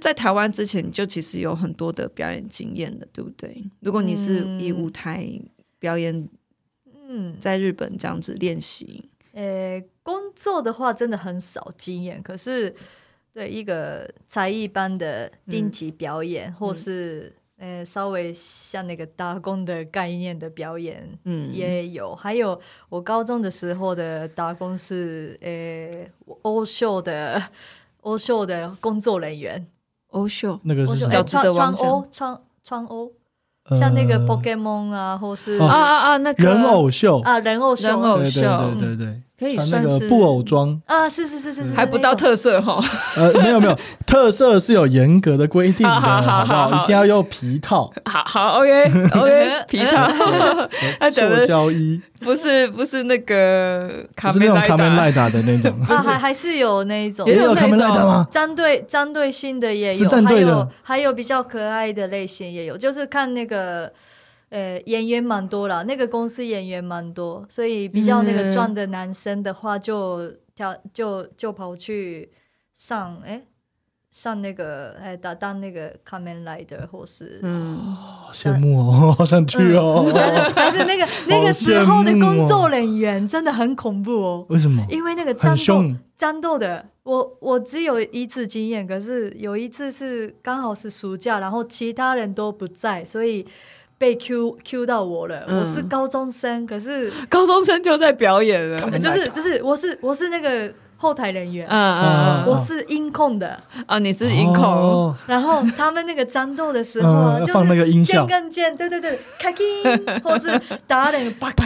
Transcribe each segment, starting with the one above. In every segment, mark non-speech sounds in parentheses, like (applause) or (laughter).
在台湾之前，你就其实有很多的表演经验的，对不对？如果你是以舞台表演，嗯，在日本这样子练习，呃、工作的话真的很少经验。可是，对一个才艺班的定级表演，嗯、或是呃、欸、稍微像那个打工的概念的表演，嗯，也有。还有我高中的时候的打工是呃欧秀的。欧秀的工作人员，欧秀那个是叫川川欧川川欧，像那个 Pokemon 啊，或是啊啊啊那个人偶秀。啊人偶秀，人偶秀，对对对。可以算是布偶装啊，是是是是是，还不到特色哈。呃，没有没有，特色是有严格的规定的，好不好？一定要用皮套。好好，OK OK，(laughs) 皮套。(laughs) 塑胶衣不是不是那个，不是那种卡梅赖达的那种 (laughs) 啊，还还是有那一种，也有卡梅赖达吗？战队战队性的也有，还有还有比较可爱的类型也有，就是看那个。呃，演员蛮多了，那个公司演员蛮多，所以比较那个壮的男生的话就，就跳就就跑去上，哎，上那个哎，当当那个 Kamen Rider 或是，嗯，羡慕哦，(laughs) 好想去哦。嗯、但是但是那个那个时候的工作人员真的很恐怖哦。为什么？因为那个战斗战斗的，我我只有一次经验，可是有一次是刚好是暑假，然后其他人都不在，所以。被 Q Q 到我了，嗯、我是高中生，可是高中生就在表演了，就是就是我是我是那个。后台人员，嗯嗯，我是音控的。啊，你是音控，然后他们那个战斗的时候，就是放那个音效，键跟键，对对对，开机，(laughs) 或是打那个叭叭，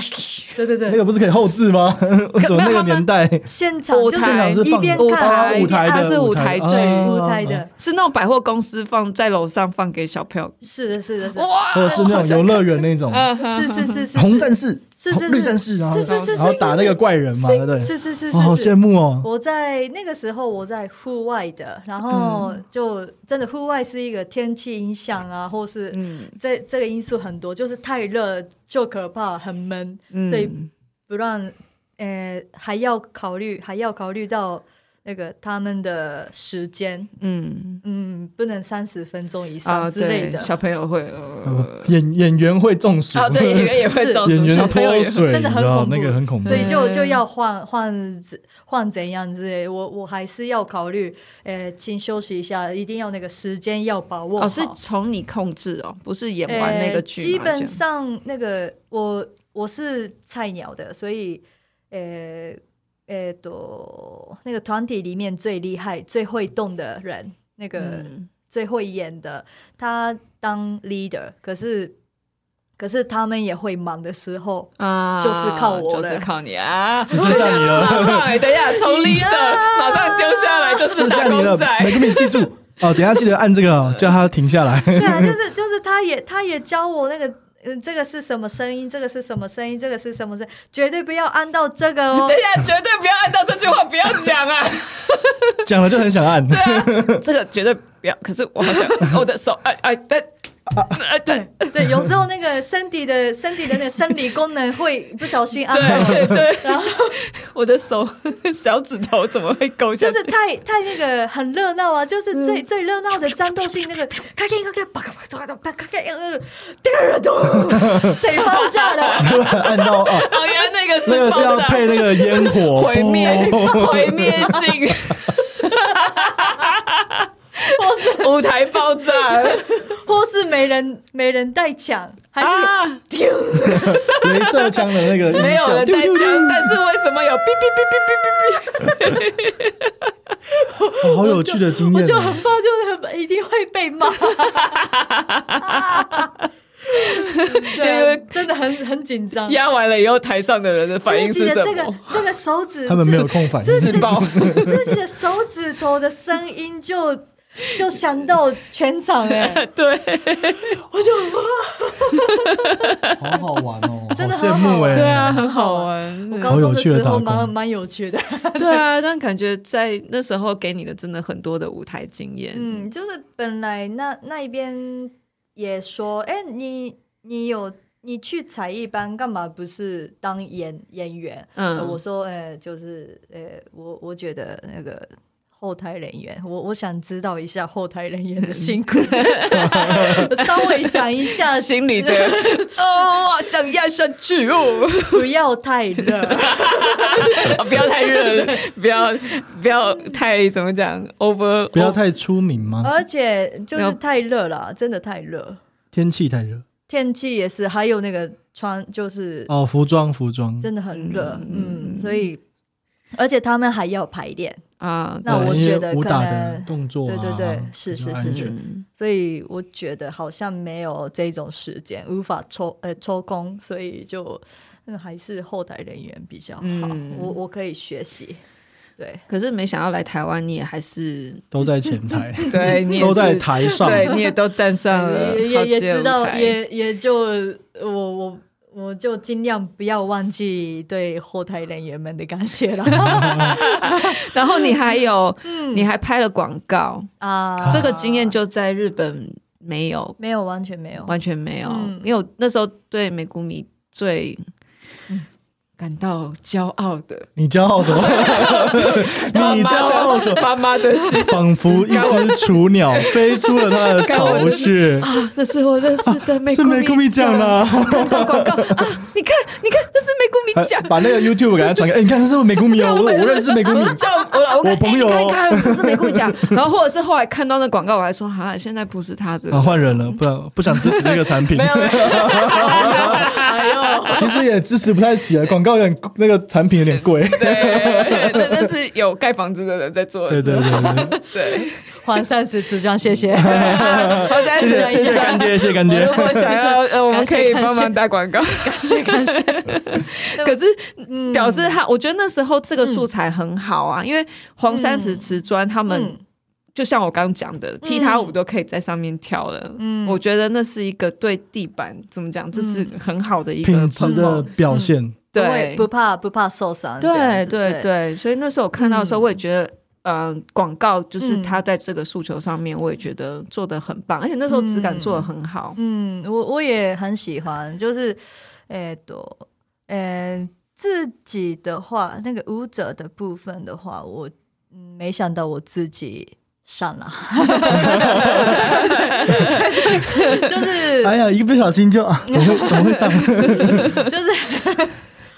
对对对，那个不是可以后置吗？(laughs) 为什么那个年代？现场就是一边看舞台，它是舞台剧，舞台的，是那种百货公司放在楼上放给小朋友，是的，是的，是哇，或者是那种游乐园那种，是是是是。红战士。是是是，绿战士，然后然后打那个怪人嘛，对不对？是是是是，好羡慕哦！我在那个时候我在户外的，然后就真的户外是一个天气影响啊，或是这这个因素很多，就是太热就可怕，很闷，所以不让呃还要考虑还要考虑到。那个他们的时间，嗯。嗯，不能三十分钟以上之类的，小朋友会，演演员会中暑。啊，对，演员也会中暑，演员脱水，真的很恐怖，那个很恐怖，所以就就要换换换怎样之类，我我还是要考虑，呃，请休息一下，一定要那个时间要把握好，是从你控制哦，不是演完那个剧，基本上那个我我是菜鸟的，所以呃。呃，都那个团体里面最厉害、最会动的人，那个最会演的，他当 leader。可是，可是他们也会忙的时候啊，就是靠我，就是靠你啊，只剩下你了。(laughs) 马上，等一下，从 (laughs) leader 马上丢下来，就是打工仔。每个你记住哦，等下记得按这个，(laughs) 叫他停下来。对啊，就是就是，他也他也教我那个。嗯，这个是什么声音？这个是什么声音？这个是什么声？绝对不要按到这个哦！(laughs) 等一下，绝对不要按到这句话，不要讲啊！讲了就很想按。对啊，这个绝对不要。可是我好想，我的手，哎哎，对。啊，对对，有时候那个身体的身体的那个生理功能会不小心按到，对对，然后 (laughs) 我的手 (laughs) 小指头怎么会勾？就是太太那个很热闹啊，就是最最热闹的战斗性那个，咔咔咔咔，啪咔啪咔啪咔咔，呃，谁爆炸的？按到哦，原来那个是那个是要配那个烟火毁灭毁灭性。或 (laughs) 是舞台爆炸，(laughs) 或是没人没人带枪，还是 (laughs) 镭射枪的那个没有人带枪，但是为什么有哔哔哔哔哔哔哔？好有趣的经验，我就很怕，就是一定会被骂。对，真的很很紧张。压完了以后，台上的人的反应是什么？这个这个手指，他们没有空反应，自己自己的手指头的声音就。(laughs) 就想到全场哎，(laughs) 对，我就 (laughs) 好好玩哦，真的很好玩，对啊，很好玩。我高中的时候蛮蛮有趣的，对啊，但感觉在那时候给你的真的很多的舞台经验。嗯，就是本来那那一边也说，哎，你你有你去才艺班干嘛？不是当演演员？嗯，我说，哎，就是，哎，我我觉得那个。后台人员，我我想知道一下后台人员的辛苦，(laughs) 稍微讲一下。心里的 (laughs) 哦，想压下去哦，不要太热，不要太热，不要不要太怎么讲 over，不要太出名吗？而且就是太热了，真的太热，天气太热，天气也是，还有那个穿就是哦，服装服装。真的很热，嗯，所以而且他们还要排练。啊，那我觉得可能动作，对对对，是是是是，所以我觉得好像没有这种时间，无法抽呃抽空，所以就还是后台人员比较好，我我可以学习。对，可是没想到来台湾，你也还是都在前台，(laughs) 对，你都在台上，对，你也都站上了，也也知道，也也就我我。我就尽量不要忘记对后台人员们的感谢了。(laughs) 然后你还有，嗯、你还拍了广告啊，这个经验就在日本没有，没有，完全没有，完全没有。嗯、因为我那时候对美谷米最。感到骄傲的，你骄傲什么？(laughs) 你骄傲什么？妈妈的心，仿佛一只雏鸟飞出了它的巢穴啊！那是我认识的美，是美谷米酱啦！看到广告啊！你看，你看，那是美谷米酱，把那个 YouTube 给他传给。哎，你看，这是美谷米哦？(laughs) 我我认识美谷米酱，我我朋友哦，看，这是美谷米酱。然后或者是后来看到那广告，我还说哈，现在不是他的，啊，换人了，不然不想支持这个产品。没 (laughs) 有没有，(laughs) 其实也支持不太起来，广告有点那个。产品有点贵，(laughs) 对，真的是有盖房子的人在做。对对对对，黄善时瓷砖，谢谢，黄善时瓷砖，干爹，谢谢干爹。如果想要，呃，我们可以帮忙打广告，感谢感谢。(laughs) 可是表示他，我觉得那时候这个素材很好啊，因为黄山石瓷砖他们。就像我刚刚讲的，踢踏舞都可以在上面跳了。嗯，我觉得那是一个对地板怎么讲，这是很好的一个品质的表现。对，不怕不怕受伤。对对对，所以那时候我看到的时候，我也觉得，嗯，广告就是他在这个诉求上面，我也觉得做的很棒，而且那时候质感做的很好。嗯，我我也很喜欢，就是，哎，多，嗯，自己的话，那个舞者的部分的话，我嗯没想到我自己。上了，(laughs) 就是哎呀，一个不小心就啊，怎么会 (laughs) 怎么会上？(laughs) 就是，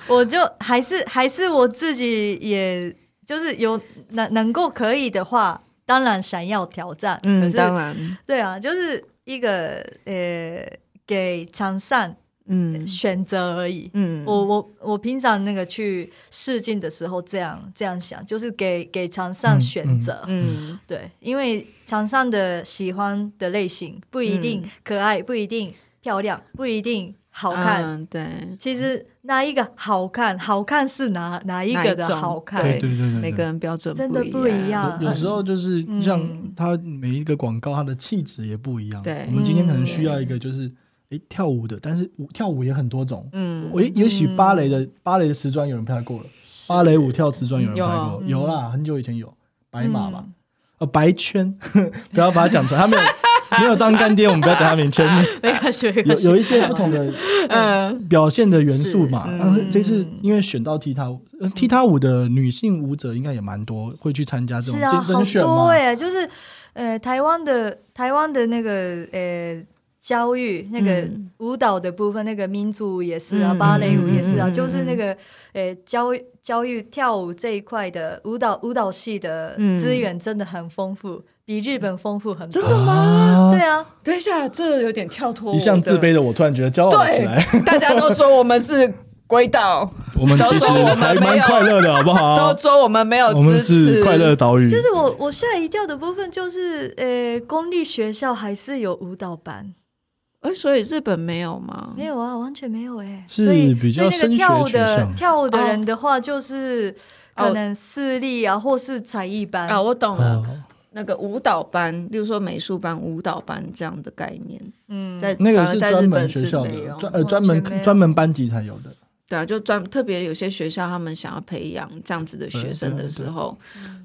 我就还是还是我自己，也就是有能能够可以的话，当然想要挑战。嗯，可是当然，对啊，就是一个呃，给场上。嗯，选择而已。嗯，我我我平常那个去试镜的时候，这样这样想，就是给给场上选择。嗯，嗯对，因为场上的喜欢的类型不一定可爱，嗯、不一定漂亮，不一定好看。嗯、对，其实哪一个好看，好看是哪哪一个的好看？对对对对，每个人标准真的不一样。有时候就是像他每一个广告，他的气质也不一样。对，我们今天可能需要一个就是。诶，跳舞的，但是舞跳舞也很多种。嗯，我也许芭蕾的芭蕾的瓷砖有人拍过了，芭蕾舞跳瓷砖有人拍过，有啦，很久以前有白马嘛，呃，白圈，(laughs) 不要把它讲出来，他没有 (laughs) 没有当干爹，我们不要讲他名圈。(laughs) 没关系，有有一些不同的嗯表现的元素嘛。然后这次因为选到踢踏舞，踢踏舞的女性舞者应该也蛮多，会去参加这种甄选嘛。对，就是呃，台湾的台湾的那个呃。教育那个舞蹈的部分，嗯、那个民族舞也是啊，嗯、芭蕾舞也是啊，嗯、就是那个诶、欸、教教育跳舞这一块的舞蹈舞蹈系的资源真的很丰富，嗯、比日本丰富很多。真的吗？对啊。等一下，这有点跳脱。一向自卑的我突然觉得骄傲起来。大家都说我们是鬼岛，(laughs) 我们其实还蛮快乐的，好不好？(laughs) 都说我们没有支持，我们是快乐岛屿。就是我我吓一跳的部分，就是呃、欸，公立学校还是有舞蹈班。哎，所以日本没有吗？没有啊，完全没有哎。所以比较那个跳舞的跳舞的人的话，就是可能私立啊，或是才艺班啊。我懂了，那个舞蹈班，例如说美术班、舞蹈班这样的概念。嗯，在那个是专门学校的，专呃专门专门班级才有的。对啊，就专特别有些学校，他们想要培养这样子的学生的时候，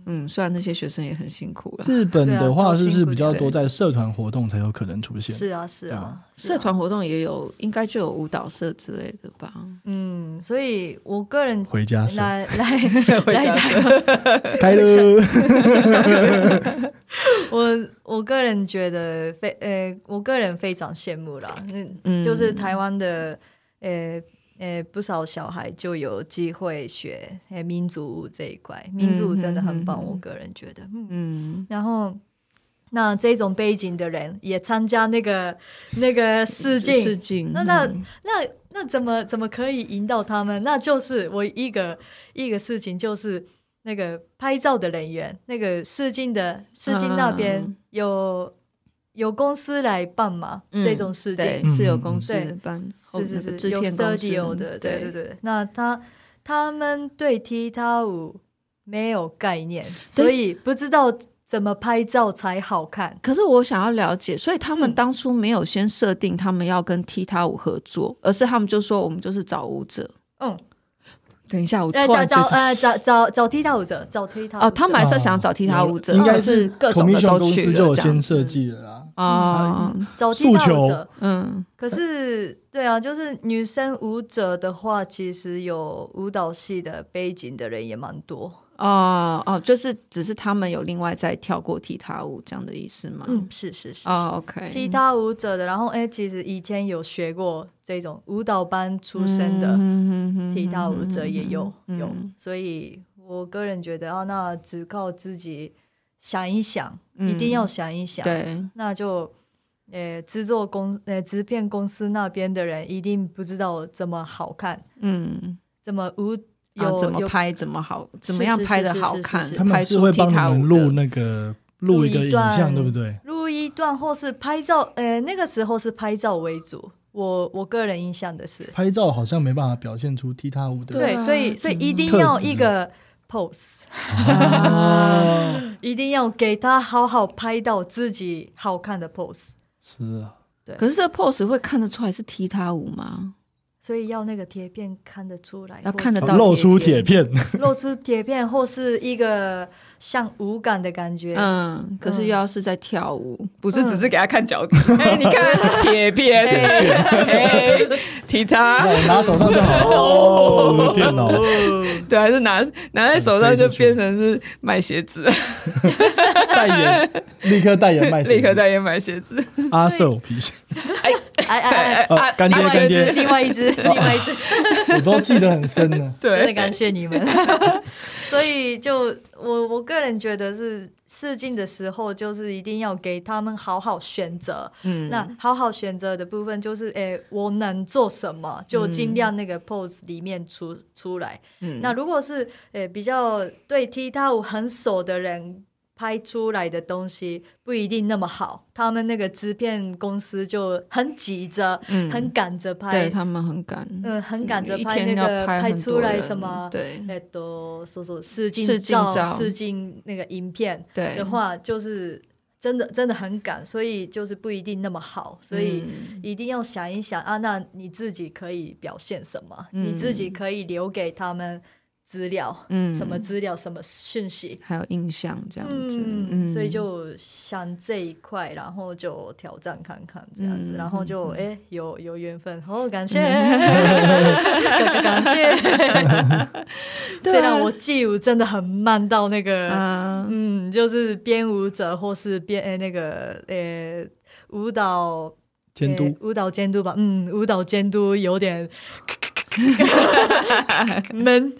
嗯，虽然那些学生也很辛苦了。日本的话是不是比较多在社团活动才有可能出现？是啊，是啊，社团活动也有，应该就有舞蹈社之类的吧？嗯，嗯，所以我个人回家来 (laughs) 来回家 (laughs) (laughs) 开了。我我个人觉得非呃，我个人非常羡慕啦。嗯，就是台湾的呃呃不少小孩就有机会学诶民族舞这一块，民族舞真的很棒。嗯、我个人觉得，嗯，然后。那这种背景的人也参加那个那个试镜，试镜，那那那那怎么怎么可以引导他们？那就是我一个一个事情，就是那个拍照的人员，那个试镜的试镜那边有有公司来办嘛？这种事情是有公司办，是是是有 studio 的，对对对。那他他们对踢踏舞没有概念，所以不知道。怎么拍照才好看？可是我想要了解，所以他们当初没有先设定他们要跟踢踏舞合作，而是他们就说我们就是找舞者。嗯，等一下，我找找呃找找找踢踏舞者，找踢踏哦，他们还是想找踢踏舞者，应该是各种的都去了，就有先设计了啦。啊，找踢踏舞者，嗯，可是对啊，就是女生舞者的话，其实有舞蹈系的背景的人也蛮多。哦哦，就是只是他们有另外再跳过踢踏舞这样的意思吗？嗯，是是是。哦，OK，踢踏舞者的，然后哎，其实以前有学过这种舞蹈班出身的踢踏舞者也有有，所以我个人觉得啊，那只靠自己想一想，一定要想一想，对，那就呃，制作公呃制片公司那边的人一定不知道怎么好看，嗯，怎么舞。有怎么拍怎么好，怎么样拍的好看？他们是会帮你们录那个录一个影像，对不对？录一段或是拍照，呃，那个时候是拍照为主。我我个人印象的是，拍照好像没办法表现出踢踏舞的。对，所以所以一定要一个 pose，(laughs) 一定要给他好好拍到自己好看的 pose。是啊，对。可是这 pose 会看得出来是踢踏舞吗？所以要那个铁片看得出来，要看得到露出铁片，露出铁片或是一个像舞感的感觉。嗯，可是又要是在跳舞，不是只是给他看脚底。哎，你看铁片，(laughs) 哎，踢他，拿手上就好。(laughs) 哦，电脑，对，还是拿拿在手上就变成是卖鞋子。代言，立刻代言卖鞋子，立刻代言卖鞋子。阿寿皮鞋。哎哎哎哎！干爹干爹，另外一只，另外一只，(laughs) 我都记得很深呢。对，真的感谢你们。所以就我我个人觉得是试镜的时候，就是一定要给他们好好选择。嗯，那好好选择的部分就是，哎，我能做什么，就尽量那个 pose 里面出出来。嗯，那如果是诶比较对踢踏舞很熟的人。拍出来的东西不一定那么好，他们那个制片公司就很急着，嗯、很赶着拍，对他们很赶，嗯，很赶着拍那个拍，拍出来什么，对，那都说说试镜照、试镜那个影片，对。的话，就是真的真的很赶，所以就是不一定那么好，所以一定要想一想啊，那你自己可以表现什么，嗯、你自己可以留给他们。资料，嗯，什么资料，什么讯息，还有印象这样子，嗯，嗯，所以就想这一块，然后就挑战看看这样子，嗯、然后就哎、欸、有有缘分，好、哦、(laughs) 感谢，(laughs) 感谢。虽然我记舞真的很慢到那个，嗯，嗯，就是编舞者或是编哎、欸、那个呃、欸、舞蹈监督、欸，舞蹈监督吧，嗯，舞蹈监督有点。(laughs) 闷。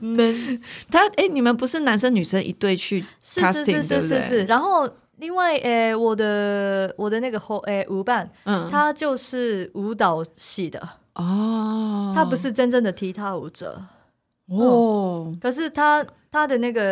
闷，他哎、欸，你们不是男生女生一对去 casting 是是是是是是。然后另外，诶、欸，我的我的那个后诶、欸、舞伴，嗯，他就是舞蹈系的。哦，他不是真正的踢踏舞者。哦、嗯，可是他他的那个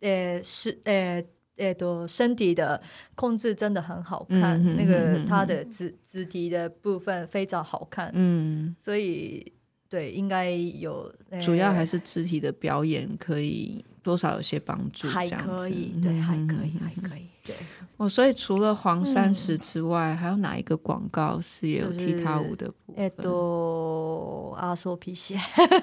诶、欸、是诶。欸诶，多身体的控制真的很好看，嗯、那个他的肢肢体的部分非常好看，嗯，所以对，应该有，主要还是肢体的表演可以多少有些帮助，还可以，对，还可以，还可以，对。哦，所以除了黄山石之外，嗯、还有哪一个广告是有踢踏舞的部分？诶，多阿索皮鞋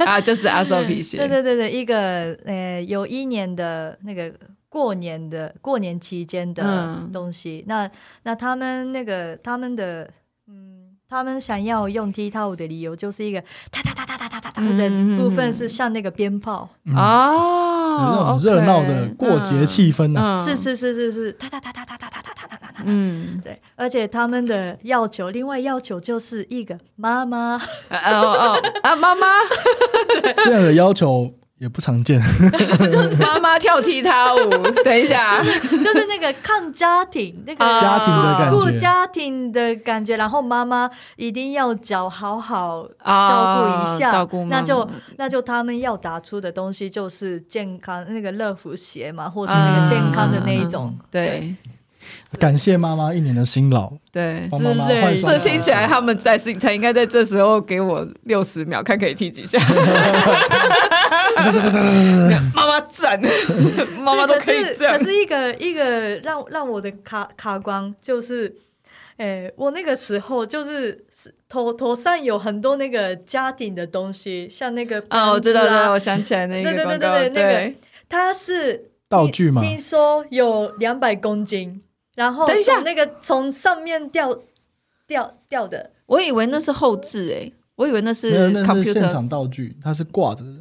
啊，就是阿索皮鞋，对对对对，一个呃，有一年的那个。过年的过年期间的东西，嗯、那那他们那个他们的嗯，他们想要用踢踏舞的理由，就是一个哒哒哒哒哒哒哒哒的部分是像那个鞭炮。哦，那种热闹的过节气氛呢。是是是是是，哒哒哒哒哒哒哒哒哒哒哒。嗯，对，而且他们的要求，另外要求就是一个妈妈，哦哦。啊妈妈，(laughs) 这样的要求。也不常见，(laughs) 就是妈妈跳踢踏舞。(laughs) 等一下，就是那个看家庭，那个家庭的感觉，顾家庭的感觉。然后妈妈一定要脚好好照顾一下，照顾。那就那就他们要打出的东西就是健康那个乐福鞋嘛，或是那个健康的那一种。对，感谢妈妈一年的辛劳。对，之类。所以听起来他们在是，他应该在这时候给我六十秒，看可以踢几下。(laughs) 妈妈赞，(laughs) 妈妈都可以这样。可是一个一个让让我的卡卡关就是，哎、欸，我那个时候就是头头上有很多那个家庭的东西，像那个啊，啊，我知道，知道，我想起来那个，对对对对对，那个它是道具吗？听说有两百公斤，然后等一下，那个从上面掉掉掉的，我以为那是后置诶、欸，我以为那是 computer 现场道具，它是挂着的。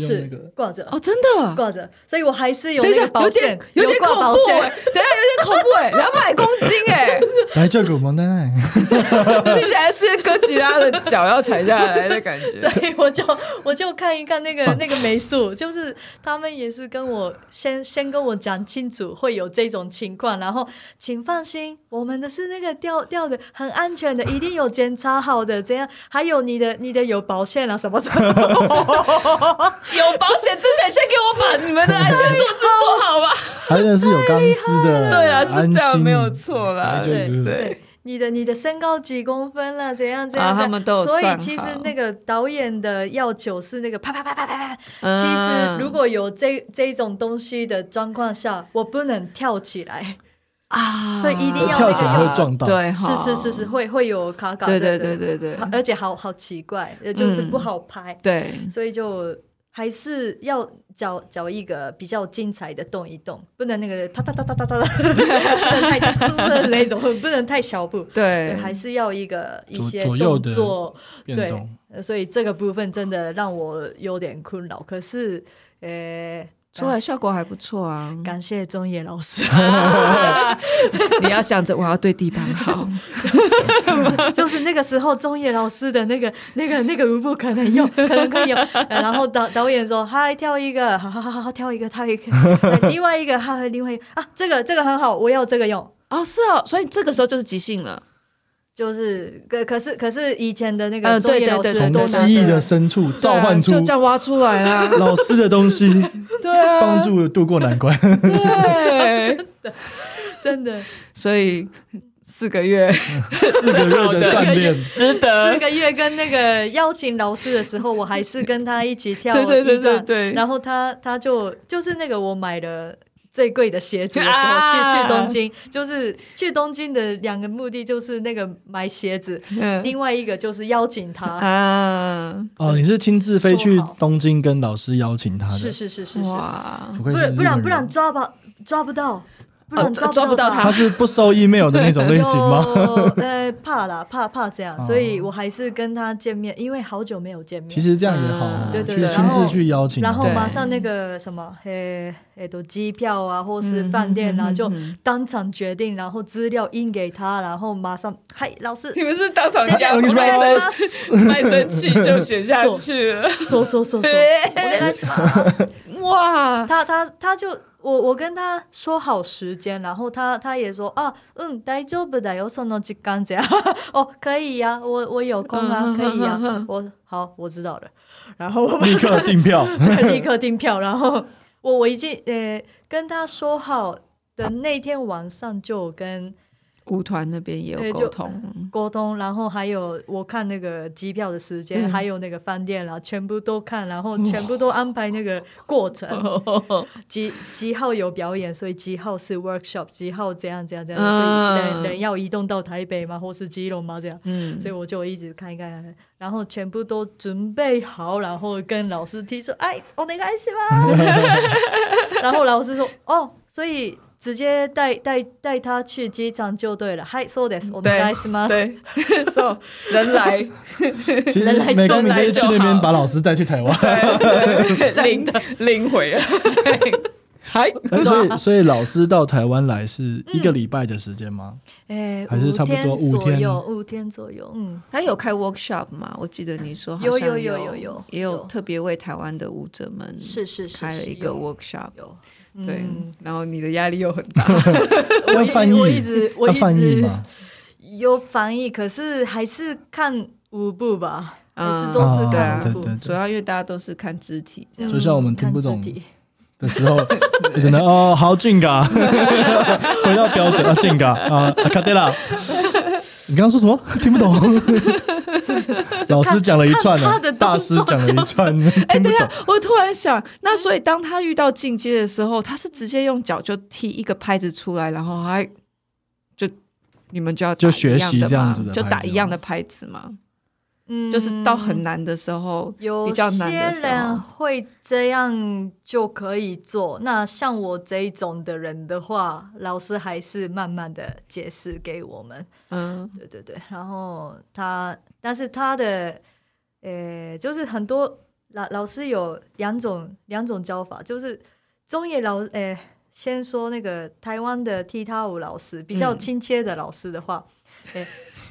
是挂着。哦，真的？挂着，所以我还是有那个保险，有点恐怖哎，等下有点恐怖哎，两百公斤哎，(laughs) 来这个吗？奶奶，(laughs) 听起来是哥吉拉的脚要踩下来的感觉，(laughs) 所以我就我就看一看那个那个美术，就是他们也是跟我先先跟我讲清楚会有这种情况，然后请放心，我们的是那个吊吊的很安全的，一定有检查好的，这样还有你的你的有保险啊什么什么。(laughs) 有保险之前，先给我把你们的安全措施做好吧。还有是有钢丝的，(laughs) 对啊，是这样没有错啦。对对，你的你的身高几公分了？怎样怎样？啊，他们都。所以其实那个导演的要求是那个啪啪啪啪啪啪。其实如果有这这种东西的状况下，我不能跳起来啊，所以一定要跳起来会撞到。对，是是是是会会有卡卡。对对对对对，而且好好奇怪，就是不好拍。对，所以就。还是要找找一个比较精彩的动一动，不能那个哒哒哒哒哒哒，(laughs) 不能太突的那种，不能太小步。对，还是要一个一些动作。对，所以这个部分真的让我有点困扰。可是，呃。出来效果还不错啊！感谢中野老师。(laughs) (laughs) 你要想着我要对地板好，(laughs) 就是就是那个时候中野老师的那个那个那个舞步可能用，可能可以用。然后导导演说：“嗨，跳一个，好好好好跳一个，跳一个。”另外一个，还有另外一个啊，这个这个很好，我要这个用。哦，是哦，所以这个时候就是即兴了。就是可可是可是以前的那个作业老师从记忆的深处召唤出，就这样挖出来啦 (laughs) 老师的东西，(laughs) 对，帮助度过难关，对，(laughs) 真的真的，所以四个月。四个月的锻炼。值得，四个月跟那个邀请老师的时候，我还是跟他一起跳对，对对对对，然后他他就就是那个我买的。最贵的鞋子的时候，啊、去去东京，就是去东京的两个目的，就是那个买鞋子，嗯、另外一个就是邀请他。啊，哦，你是亲自飞去东京跟老师邀请他的？是是是是是，哇，不然不然不然抓吧抓不到。抓不到他，他。是不收 email 的那种类型吗？呃，(laughs) 怕啦，怕怕这样，所以我还是跟他见面，因为好久没有见面。其实这样也好，对对对，亲自去邀请，然后马上那个什么，诶诶，都机票啊，或是饭店啊，就当场决定，然后资料印给他，然后马上，嗨，老师，你们是当场讲，卖生卖身契就写下去了，说说说说，(laughs) 哇，他他他就。我我跟他说好时间，然后他他也说啊，嗯，大丈夫だよその时间这(laughs) 样，哦，可以呀、啊，我我有空啊，可以呀、啊，我好，我知道了，然后我们立刻订票，(laughs) 立刻订票，然后我我已经呃跟他说好的那天晚上就跟。 舞团那边也有沟通，(laughs) 沟通，然后还有我看那个机票的时间，还有那个饭店啦，全部都看，然后 (laughs) 全部都安排那个过程。(laughs) 几几号有表演，所以几号是 workshop，几号这样这样这样，所以人人要移动到台北吗，或是基隆吗？这样，嗯，所以我就一直看一看，然后全部都准备好，然后跟老师提出，哎，我没关系吗？然后老师说，哦，所以。直接带带带他去机场就对了。嗨，so this，我们来什么？对，(laughs) so 人来，人来就来就去那边把老师带去台湾，拎拎 (laughs) 回来。(laughs) 嗨，所以所以老师到台湾来是一个礼拜的时间吗？哎，还是差不多五天？有五天左右。嗯，他有开 workshop 吗？我记得你说有有有有有，也有特别为台湾的舞者们是是开了一个 workshop。有。对，然后你的压力又很大，(laughs) 要翻译，我一直我一直翻译吗？有翻译，可是还是看舞步吧，还是都是看舞步，主要因为大家都是看肢体，这样，就像我们听不懂的时候，只能哦，好劲噶，(laughs) 回到标准啊，劲噶啊，卡对了，你刚刚说什么？(laughs) 听不懂。(laughs) 老师讲了一串呢，大师讲了一串。(laughs) 哎，等一下，我突然想，那所以当他遇到进阶的时候，他是直接用脚就踢一个拍子出来，然后还就你们就要就学习这样子的，就打一样的拍子吗？嗯，就是到很难的时候，有比较难的时候会这样就可以做。那像我这一种的人的话，老师还是慢慢的解释给我们。嗯，对对对。然后他，但是他的，呃，就是很多老老师有两种两种教法，就是中野老，呃，先说那个台湾的踢踏舞老师比较亲切的老师的话，嗯 (laughs)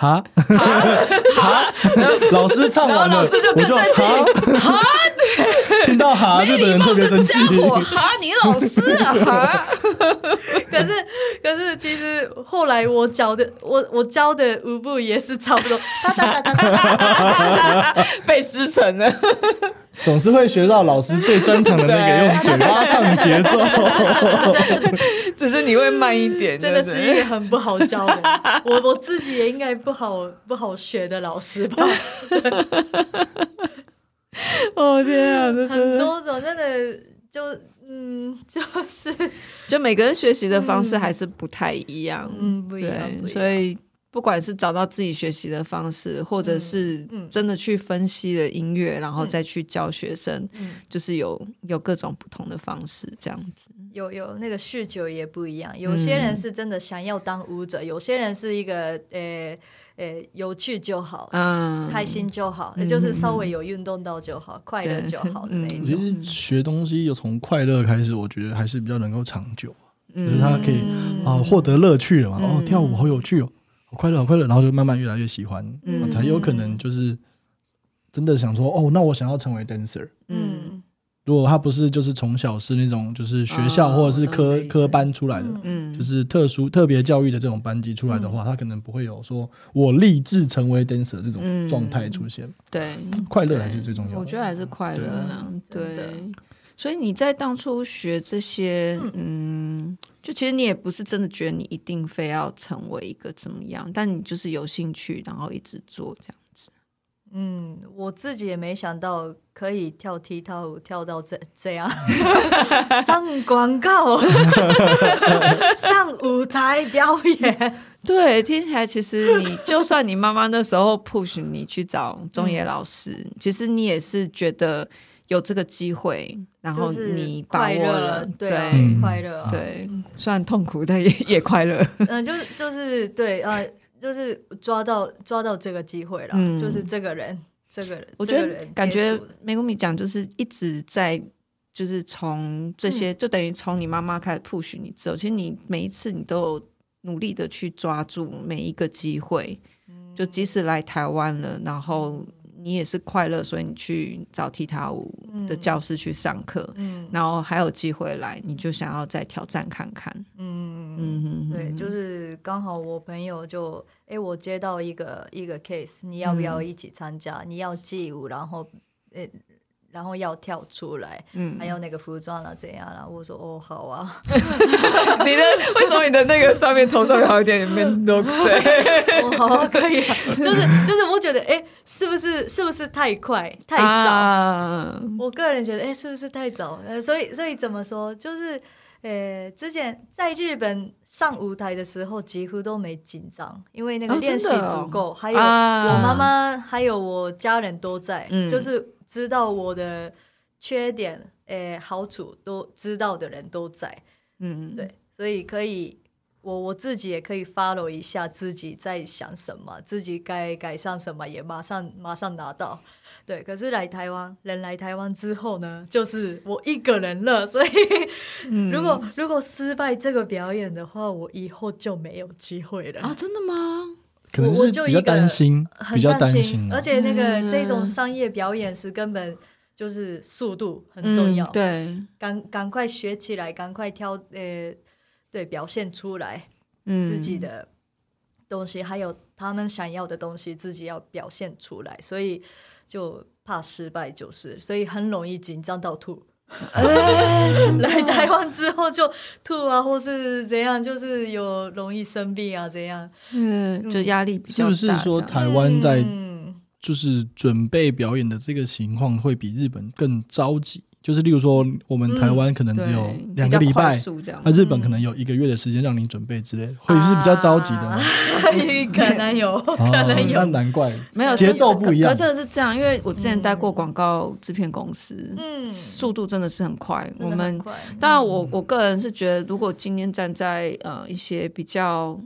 哈，哈，老师唱完了，老师就更生气，哈，听到哈，日本人特别生气，哈，你老师啊，哈。(laughs) 可是，可是，其实后来我教的，我我教的舞步也是差不多，哒哒哒哒哒哒哒，被失成了。总是会学到老师最专长的那个用嘴巴唱节奏，只是你会慢一点，真的是一个很不好教的。(laughs) 我我自己也应该不好不好学的老师吧。哦天啊，这很多种真的就嗯，就是就每个人学习的方式还是不太一样，嗯，不一样，所以。不管是找到自己学习的方式，或者是真的去分析了音乐，嗯、然后再去教学生，嗯、就是有有各种不同的方式，这样子。有有那个酗酒也不一样，有些人是真的想要当舞者，嗯、有些人是一个呃呃有趣就好，嗯，开心就好，嗯、就是稍微有运动到就好，嗯、快乐就好的 (laughs) 那种。其实学东西有从快乐开始，我觉得还是比较能够长久，嗯、就是他可以啊获得乐趣了嘛。嗯、哦，跳舞好有趣哦。好快乐，好快乐，然后就慢慢越来越喜欢，嗯、才有可能就是真的想说，哦，那我想要成为 dancer。嗯，如果他不是就是从小是那种就是学校或者是科、哦、科班出来的，嗯，就是特殊特别教育的这种班级出来的话，嗯、他可能不会有说我立志成为 dancer 这种状态出现。嗯、对，快乐还是最重要的。我觉得还是快乐啊，对。对所以你在当初学这些，嗯，就其实你也不是真的觉得你一定非要成为一个怎么样，但你就是有兴趣，然后一直做这样子。嗯，我自己也没想到可以跳踢踏舞跳到这这样，(laughs) 上广告，(laughs) 上舞台表演。对，听起来其实你就算你妈妈那时候 push 你去找中野老师，嗯、其实你也是觉得。有这个机会，然后你把握了，对，快乐，对，虽然痛苦，但也 (laughs) 也快乐。嗯，就是就是对，呃，就是抓到抓到这个机会了，就是这个人，这个人，我觉得感觉 Megumi 讲就是一直在，就是从这些，就等于从你妈妈开始 push 你走，其实你每一次你都有努力的去抓住每一个机会，就即使来台湾了，然后。你也是快乐，所以你去找踢踏舞的教室去上课，嗯，然后还有机会来，你就想要再挑战看看，嗯嗯嗯，对，就是刚好我朋友就，哎、欸，我接到一个一个 case，你要不要一起参加？嗯、你要记舞，然后，呃、欸，然后要跳出来，嗯，还有那个服装啊，怎样啊？我说哦，好啊。(laughs) 你的为什么你的那个上面头上有一点面都水？哦，好啊，可以啊。就 (laughs) 是就是，我觉得哎，是不是是不是太快太早？啊、我个人觉得哎，是不是太早？呃，所以所以怎么说？就是呃，之前在日本上舞台的时候几乎都没紧张，因为那个练习足够，哦哦、还有我妈妈、啊、还有我家人都在，嗯、就是。知道我的缺点，诶、欸，好处都知道的人都在，嗯，对，所以可以，我我自己也可以 follow 一下自己在想什么，自己该改善什么，也马上马上拿到，对。可是来台湾，人来台湾之后呢，就是我一个人了，所以如果、嗯、如果失败这个表演的话，我以后就没有机会了啊！真的吗？可能是比较担心，比较担心，而且那个这种商业表演是根本就是速度很重要，对，赶赶快学起来，赶快挑，呃，对，表现出来自己的东西，还有他们想要的东西，自己要表现出来，所以就怕失败，就是，所以很容易紧张到吐。来台湾之后就吐啊，或是怎样，就是有容易生病啊，怎样？嗯，就压力比较大。是不是说台湾在就是准备表演的这个情况会比日本更着急？就是例如说，我们台湾可能只有两个礼拜，那日本可能有一个月的时间让你准备之类，会是比较着急的吗？(laughs) 可能有，(laughs) 可能有。那难怪没有节奏不一样。可真的是这样，因为我之前待过广告制片公司，嗯，速度真的是很快。我们当然，我我个人是觉得，如果今天站在呃一些比较。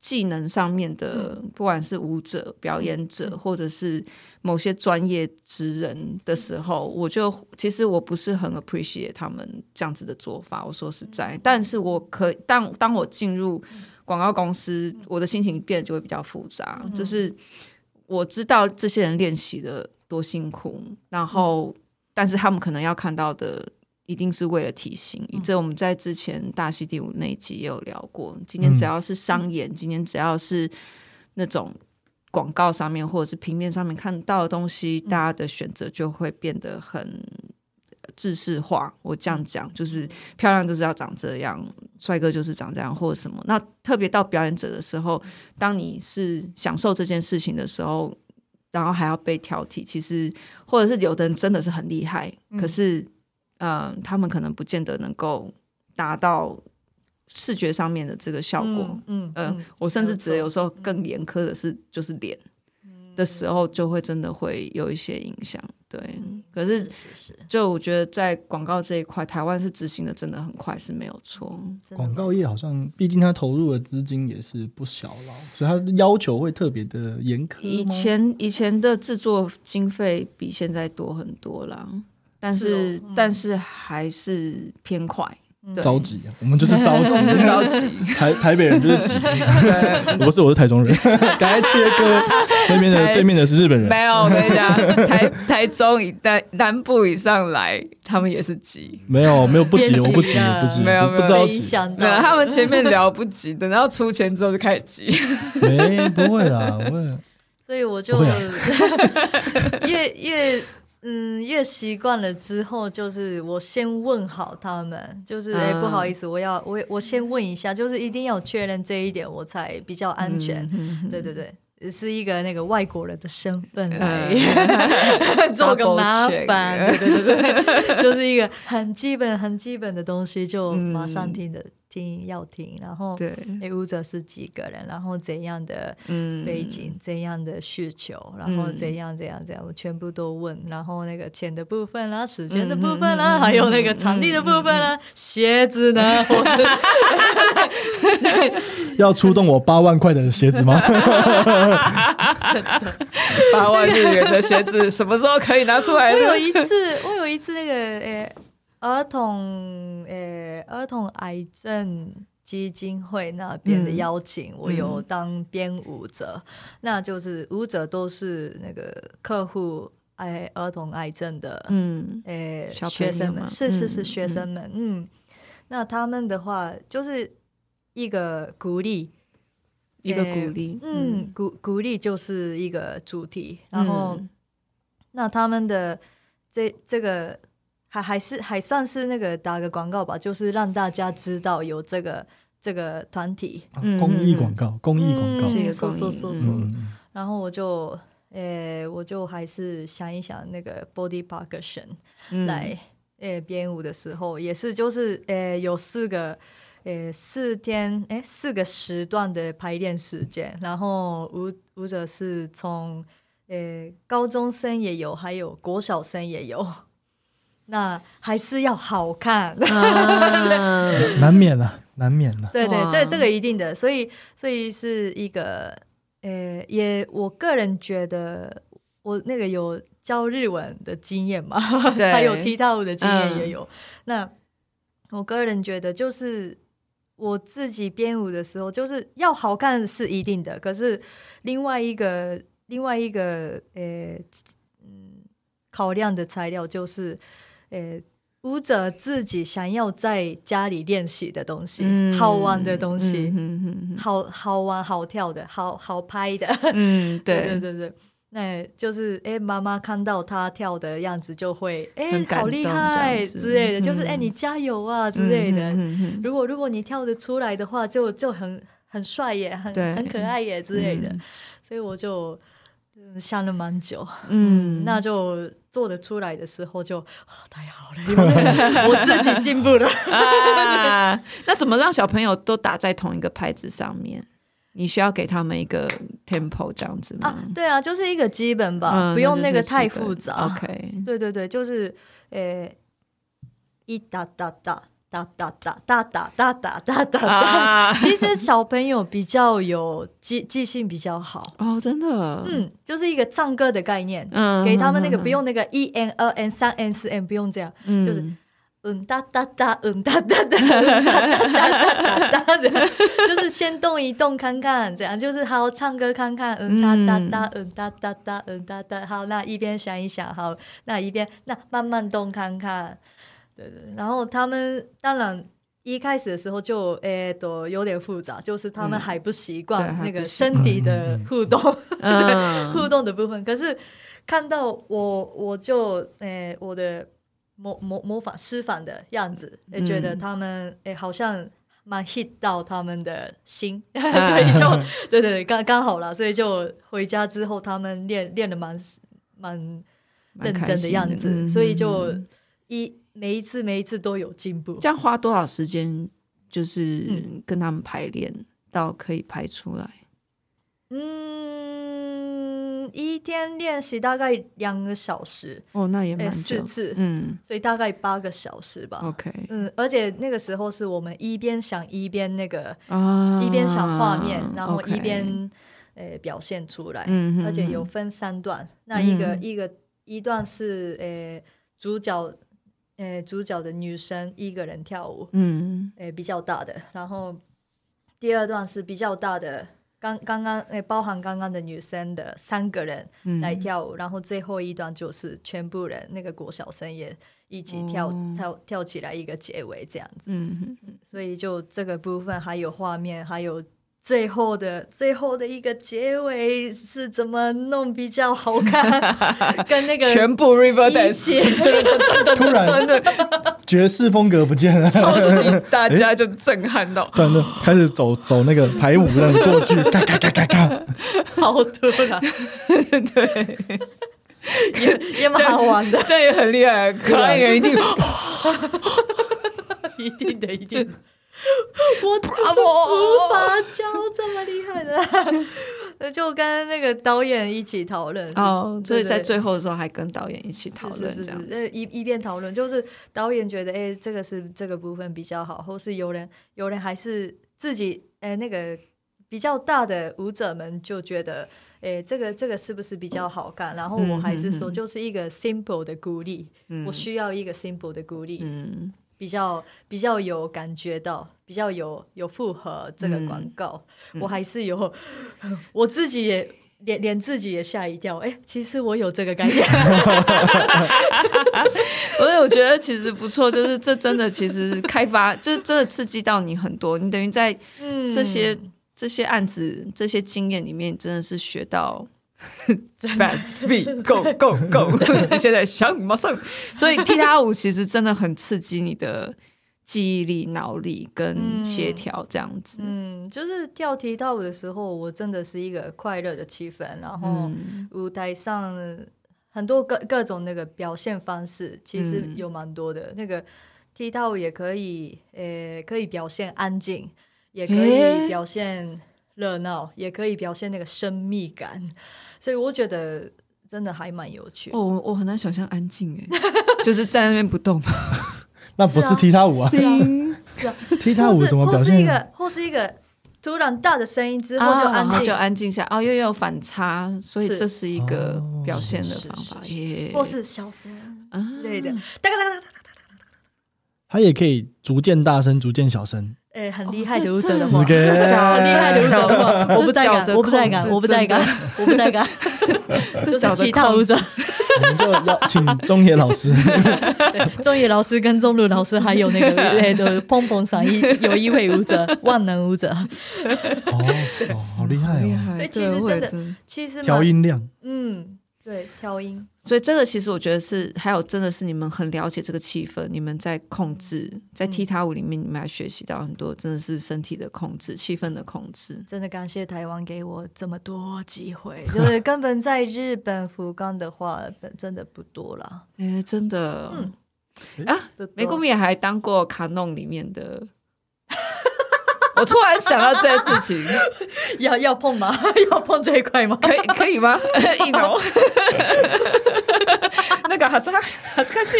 技能上面的，不管是舞者、表演者，或者是某些专业职人的时候，我就其实我不是很 appreciate 他们这样子的做法。我说实在，但是我可当当我进入广告公司，我的心情变得就会比较复杂。就是我知道这些人练习的多辛苦，然后但是他们可能要看到的。一定是为了提醒，这我们在之前大溪第五那一集也有聊过。今天只要是商演，嗯、今天只要是那种广告上面或者是平面上面看到的东西，嗯、大家的选择就会变得很制式化。我这样讲，就是漂亮就是要长这样，帅哥就是长这样，或者什么。那特别到表演者的时候，当你是享受这件事情的时候，然后还要被挑剔，其实或者是有的人真的是很厉害，嗯、可是。嗯，他们可能不见得能够达到视觉上面的这个效果。嗯，嗯，呃、我甚至觉得有时候更严苛的是，就是脸的时候，就会真的会有一些影响。对，嗯、可是就我觉得在广告这一块，台湾是执行的真的很快，是没有错。广告业好像，毕竟它投入的资金也是不小了，所以他要求会特别的严苛。以前以前的制作经费比现在多很多了。但是，是哦嗯、但是还是偏快，着急啊！我们就是着急，(laughs) 着急。台台北人就是急，不是，我是台中人，(laughs) 该切割。对面的对面的是日本人，没有，我跟你讲，台台中以南南部以上来，他们也是急。没有，没有不急，我不急，不急，没有，不着急。没有，他们前面聊不急，等到 (laughs) 出钱之后就开始急。没，不会啦，不会。所以我就越越。嗯，越习惯了之后，就是我先问好他们，就是哎、嗯欸，不好意思，我要我我先问一下，就是一定要确认这一点，我才比较安全。嗯、对对对，是一个那个外国人的身份来、嗯、(laughs) (laughs) 做个麻烦，对对对对，(laughs) 就是一个很基本很基本的东西，就马上听的。嗯听要听，然后对，舞者是几个人，然后怎样的背景，嗯、怎样的需求，然后怎样怎样怎样，我全部都问。然后那个钱的部分啦，时间的部分啦，嗯、还有那个场地的部分啦，嗯、鞋子呢？(laughs) 我是 (laughs) 要出动我八万块的鞋子吗？(laughs) 真的，八万日元的鞋子什么时候可以拿出来？我有一次，我有一次那个诶。儿童诶、欸，儿童癌症基金会那边的邀请，嗯、我有当编舞者，嗯、那就是舞者都是那个客户哎儿童癌症的，嗯，诶、欸，学生们。是是是学生们，嗯，嗯，那他们的话就是一个鼓励，一个鼓励，欸、嗯，鼓鼓励就是一个主题，然后、嗯、那他们的。这这个还还是还算是那个打个广告吧，就是让大家知道有这个这个团体，啊、公益广告，公益广告，说说说说，然后我就。诶、欸，我就还是想一想那个 body percussion 来诶编舞的时候，也是就是诶、欸、有四个诶、欸、四天诶、欸、四个时段的排练时间，然后舞舞者是从诶、欸、高中生也有，还有国小生也有，那还是要好看，啊、(laughs) 难免了，难免了，对对，这这个一定的，所以所以是一个。呃，也我个人觉得，我那个有教日文的经验嘛，(laughs) 还有踢踏舞的经验也有。嗯、那我个人觉得，就是我自己编舞的时候，就是要好看是一定的。可是另外一个另外一个呃嗯考量的材料就是呃。舞者自己想要在家里练习的东西，嗯、好玩的东西，好好玩、好跳的、好好拍的，嗯，对。(laughs) 对对对，那就是哎，妈妈看到他跳的样子就会哎，好厉害之类的，就是哎，你加油啊之类的。如果如果你跳得出来的话，就就很很帅耶，很很可爱耶之类的。嗯、所以我就。想了蛮久，嗯，那就做得出来的时候就太好了，因 (laughs) 为我自己进步了。啊、那怎么让小朋友都打在同一个拍子上面？你需要给他们一个 tempo 这样子吗？啊，对啊，就是一个基本吧，嗯、不用那个太复杂。OK，对对对，就是呃，一哒哒哒。哒哒哒哒哒哒哒哒哒，(laughs) 其实小朋友比较有记记性比较好。哦，真的，嗯，就是一个唱歌的概念，嗯，给他们那个不用那个一 n 二 n 三 n 四 n 不用这样，嗯，就是嗯哒哒哒嗯哒哒哒哒哒哒哒这样，就是先动一动看看，这样就是好唱歌看看，嗯哒哒哒嗯哒哒哒嗯哒哒，好，那一边想一想，好，那一边那慢慢动看看。对对，然后他们当然一开始的时候就诶都有点复杂，就是他们还不习惯那个身体的互动，(laughs) 对互动的部分。可是看到我，我就诶我的模模模仿示范的样子，也觉得他们诶好像蛮 hit 到他们的心，(laughs) 所以就对对对，刚刚好了，所以就回家之后他们练练的蛮蛮认真的样子，所以就一。每一次每一次都有进步，这样花多少时间？就是跟他们排练，到可以排出来。嗯，一天练习大概两个小时。哦，那也。四次，嗯，所以大概八个小时吧。OK，嗯，而且那个时候是我们一边想一边那个啊，一边想画面，然后一边诶表现出来。嗯，而且有分三段，那一个一个一段是诶主角。诶，主角的女生一个人跳舞，嗯，诶，比较大的。然后第二段是比较大的，刚刚刚诶，包含刚刚的女生的三个人来跳舞。嗯、然后最后一段就是全部人，那个国小生也一起跳、哦、跳跳起来一个结尾这样子。嗯所以就这个部分还有画面，还有。最后的最后的一个结尾是怎么弄比较好看？(laughs) 跟那个全部 River Dance 突然爵士风格不见了，超级大家就震撼到，突然就开始走走那个排舞的过去，(laughs) 嘎嘎嘎嘎嘎，好突然，对，也也蛮好玩的，这也很厉害，可爱人一定，(laughs) 一定的，一定。(laughs) 我无法教这么厉害的？(laughs) 那就跟那个导演一起讨论哦，所以在最后的时候还跟导演一起讨论，是是是，一一边讨论，就是导演觉得哎、欸，这个是这个部分比较好，或是有人有人还是自己哎、欸、那个比较大的舞者们就觉得哎、欸，这个这个是不是比较好看？然后我还是说，就是一个 simple 的鼓励，嗯、我需要一个 simple 的鼓励。嗯比较比较有感觉到，比较有有符合这个广告，嗯、我还是有，嗯、(laughs) 我自己也连连自己也吓一跳，哎、欸，其实我有这个概念，(laughs) 所以我觉得其实不错，就是这真的其实开发，就是真的刺激到你很多，你等于在这些、嗯、这些案子这些经验里面，真的是学到 (laughs) Fast speed go go go！现在想马上，所以踢踏舞其实真的很刺激你的记忆力、脑力跟协调，这样子嗯。嗯，就是跳踢踏舞的时候，我真的是一个快乐的气氛。然后舞台上很多各各种那个表现方式，其实有蛮多的。嗯、那个踢踏舞也可以，呃、欸，可以表现安静，也可以表现热闹，欸、也可以表现那个神秘感。所以我觉得真的还蛮有趣。哦，我很难想象安静哎，(laughs) 就是在那边不动。那不是踢踏舞啊？是啊，(laughs) 踢踏舞怎么表现？或是一个，或是一个突然大的声音之后就安静，就安静下。哦，又有反差，所以这是一个表现的方法。耶，或是小声之类的。哒哒哒哒哒哒哒哒它也可以逐渐大声，逐渐小声。哎，很厉害的舞者的话，很厉害的舞者的话，我不太敢，我不太敢，我不太敢，我不太敢。就是其他舞者，(laughs) 我们就要请中野老师，(laughs) 中野老师跟中路老师，还有那个那个砰砰嗓一有一位舞者，万能舞者。哦，好厉害哦！所以其实真的，其实调音量，嗯。对，调音，所以这个其实我觉得是，还有真的是你们很了解这个气氛，你们在控制，在踢踏舞里面，你们还学习到很多，真的是身体的控制、气氛的控制。真的感谢台湾给我这么多机会，就是根本在日本福冈的话，真的不多了。哎，真的，嗯、啊，梅谷也还当过卡弄里面的。我突然想到这件事情，(laughs) 要要碰吗？(laughs) 要碰这一块吗？可以可以吗？(laughs) 一楼，那个还是还是开始，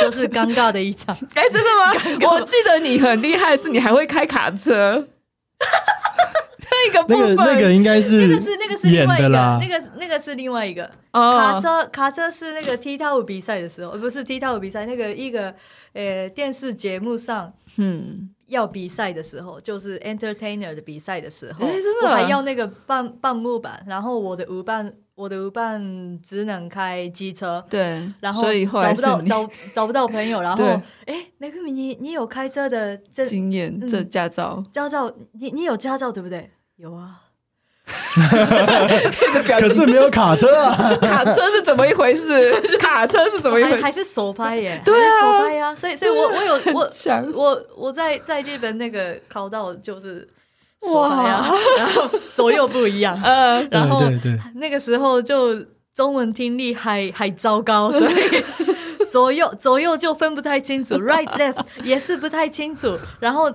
就是尴尬的一场。哎、欸，真的吗？我记得你很厉害，是你还会开卡车。那个部分，那个应该是那个是那个是另外一个，那个那个是另外一个。卡车卡车是那个踢踏舞比赛的时候，不是踢踏舞比赛，那个一个呃电视节目上，嗯。要比赛的时候，就是 entertainer 的比赛的时候，欸、真的啊、我还要那个半半木板，然后我的舞伴，我的舞伴只能开机车，对，然后找不到找找不到朋友，(laughs) 然后哎，梅克米，你你有开车的这经验，这驾照，嗯、驾照，你你有驾照对不对？有啊。(laughs) 可是没有卡车啊！卡车是怎么一回事？(laughs) 卡车是怎么一回事？还是手拍耶？(laughs) 对啊，手拍呀！所以，所以我我有我我我在在日本那个考到就是手拍呀，然后左右不一样，嗯，然后那个时候就中文听力还还糟糕，所以左右左右就分不太清楚，right left 也是不太清楚，然后。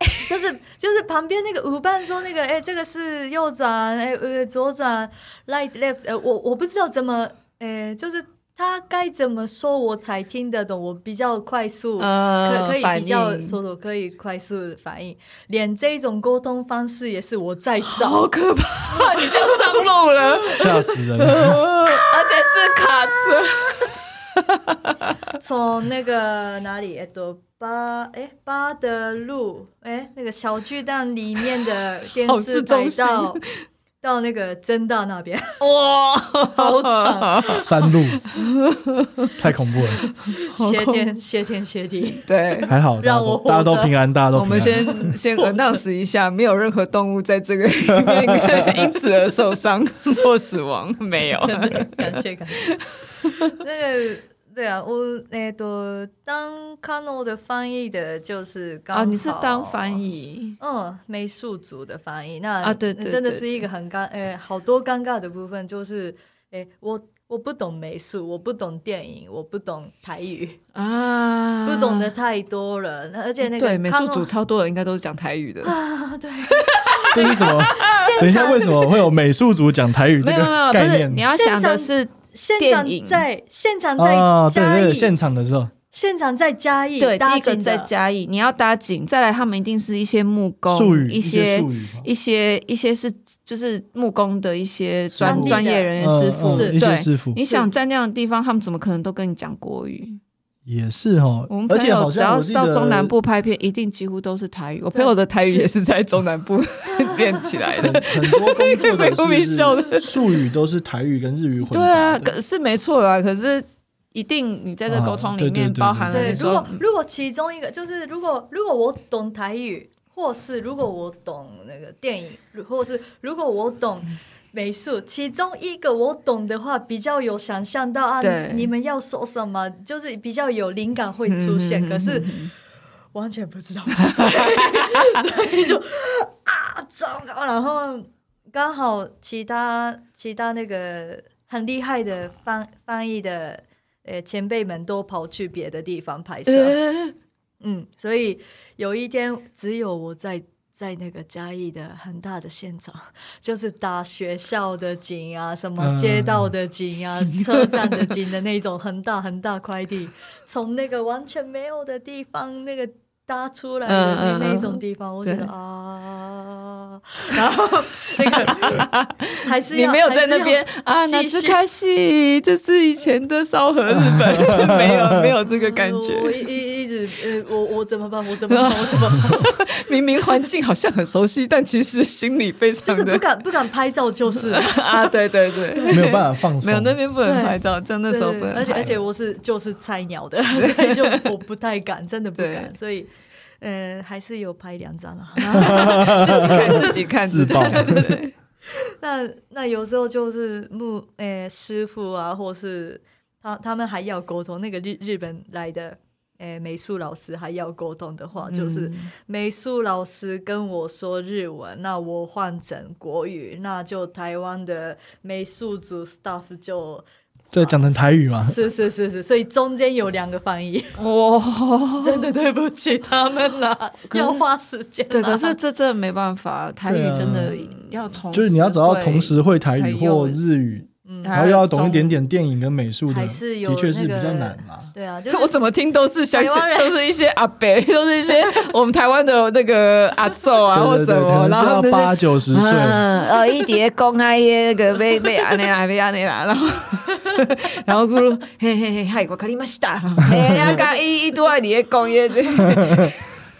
(laughs) 就是就是旁边那个舞伴说那个哎、欸、这个是右转哎呃左转 right left 呃我我不知道怎么哎、欸、就是他该怎么说我才听得懂我比较快速、呃、可可以比较速度可以快速反应。连这种沟通方式也是我在找。好可怕。你就上路了。吓死人。了 (laughs) 而且是卡车 (laughs) 从那个哪里哎都。巴哎巴德路哎那个小巨蛋里面的电视台到到那个真大那边。哇。(laughs) 好长山路。太恐怖了。谢天谢天谢地。对。还好让我大家都平安大家都平安我们先先 announce 一下没有任何动物在这个里面因此而受伤或死亡没有。真的感谢感谢 (laughs) 那个。对啊，我那个当卡诺的翻译的，就是刚好。啊，你是当翻译？嗯，美术组的翻译。那啊，对对，真的是一个很尴，诶，好多尴尬的部分，就是，诶，我我不懂美术，我不懂电影，我不懂台语啊，不懂的太多了。而且那个美术组超多人，应该都是讲台语的 (laughs) 啊。对，这是什么？(laughs) 等一下，为什么会有美术组讲台语这个概念？你要想的是。现场在现场在嘉义，现场的时候，现场在嘉义，对，第一个在嘉义，你要搭景，再来他们一定是一些木工，一些一些一些是就是木工的一些专专业人员。师傅，对，你想在那样的地方，他们怎么可能都跟你讲国语？也是哦，我们朋友只要是到中南部拍片，一定几乎都是台语。我朋友的台语也是在中南部 (laughs) (laughs) 练起来的。很多工作 (laughs) 的术语都是台语跟日语混。对啊，可是没错啦。可是一定你在这沟通里面包含了。对，如果如果其中一个就是如果如果我懂台语，或是如果我懂那个电影，或是如果我懂美术，其中一个我懂的话，比较有想象到啊，你们要说什么，就是比较有灵感会出现，可是完全不知道，所以就 (laughs) 啊糟糕，然后刚好其他其他那个很厉害的翻翻译的呃前辈们都跑去别的地方拍摄，嗯，所以有一天只有我在。在那个嘉义的很大的现场，(laughs) 就是打学校的景啊，什么街道的景啊，嗯、车站的景的那种很大很大块地，从那个完全没有的地方那个搭出来的那那种地方，嗯、我觉得啊，然后那个 (laughs) 还是你没有在那边啊，那只开戏，这是以前的昭和日本，(laughs) 没有没有这个感觉。呃，我我怎么办？我怎么办？(laughs) 我怎么办？明明环境好像很熟悉，但其实心里非常就是不敢不敢拍照，就是 (laughs) 啊，对对对，没有办法放松，没有那边不能拍照，真的时候不能。而且而且我是就是菜鸟的，(laughs) 所以就我不太敢，真的不敢。所以呃，还是有拍两张了，自己看自己看自爆。对，那那有时候就是木呃师傅啊，或是他他们还要沟通，那个日日本来的。诶，美术老师还要沟通的话，就是美术老师跟我说日文，那我换成国语，那就台湾的美术组 staff 就再讲成台语吗？是是是是，所以中间有两个翻译。哇，(laughs) 真的对不起他们啦，要花时间。对，可是这真的没办法，台语真的要同，就是你要找到同时会台语或日语。然后又要懂一点点电影跟美术的，的确是比较难嘛。对啊，就是 (laughs) 我怎么听都是相信都是一些阿伯，都是一些 (laughs) 我们台湾的那个阿祖啊或什么，然后八九十岁，呃，一叠公啊耶，那个 (laughs) 被被安内拉，被安内拉，然后然后咕噜嘿嘿嘿，嗨，我卡里马西达，哎呀，刚一一多你的公耶，这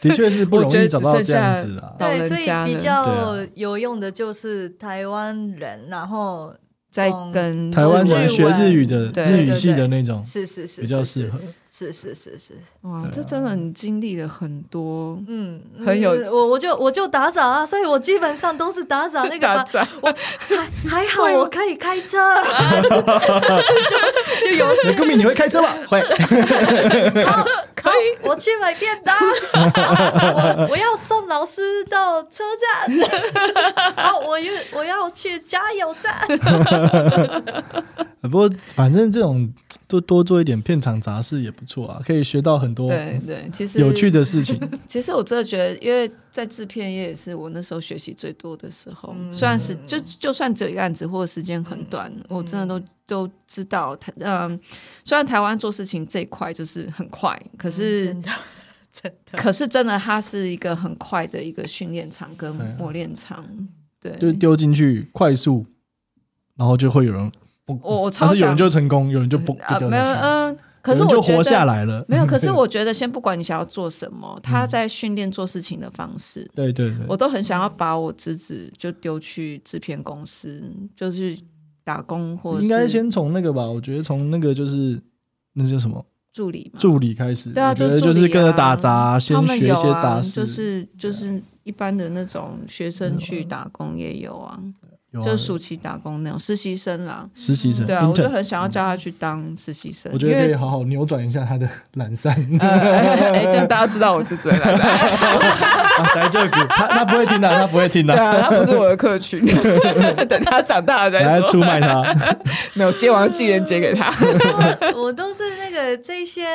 的确是不容易找到这样子啊。对，所以比较有用的就是台湾人，然后。在跟台湾人学日语的日语系的那种，是是是，比较适合。是是是是，哇，这真的你经历了很多，嗯，很有。我我就我就打杂啊，所以我基本上都是打杂那个。(laughs) 打杂，我还还好，我可以开车。(laughs) 就 (laughs) 就有时。歌米，你会开车吧？会。开车可以，我去买便当。我我要送老师到车站。好，我又我要去加油站。不过，反正这种多多做一点片场杂事也不错啊，可以学到很多对对，其实有趣的事情。(laughs) 其实我真的觉得，因为在制片业也是我那时候学习最多的时候。虽然是就就算这个案子或者时间很短，我真的都都知道。台嗯，虽然台湾做事情这一块就是很快，可是真的 (laughs) 真的，可是真的它是一个很快的一个训练场跟磨练场。对，就丢进去快速，然后就会有人。我我超想，是有人就成功，有人就不啊，没有嗯，可是我就活下来了。没有，(laughs) 可是我觉得先不管你想要做什么，他在训练做事情的方式，对对对，我都很想要把我侄子就丢去制片公司，就是打工或者应该先从那个吧。我觉得从那个就是那叫什么助理助理开始，对啊，觉得就是跟着打杂，先学一些杂事，就是就是一般的那种学生去打工也有啊。就是暑期打工那种实习生啦，实习生。对啊，我就很想要叫他去当实习生。我觉得可以好好扭转一下他的懒散。(laughs) 哎，这样大家知道我侄子的懒散。(laughs) 来这个，他他不会听的，他不会听的。对啊，他不是我的客群。(laughs) 等他长大了再说。出卖他。没有，接完寄链接给他。我都是那个这些。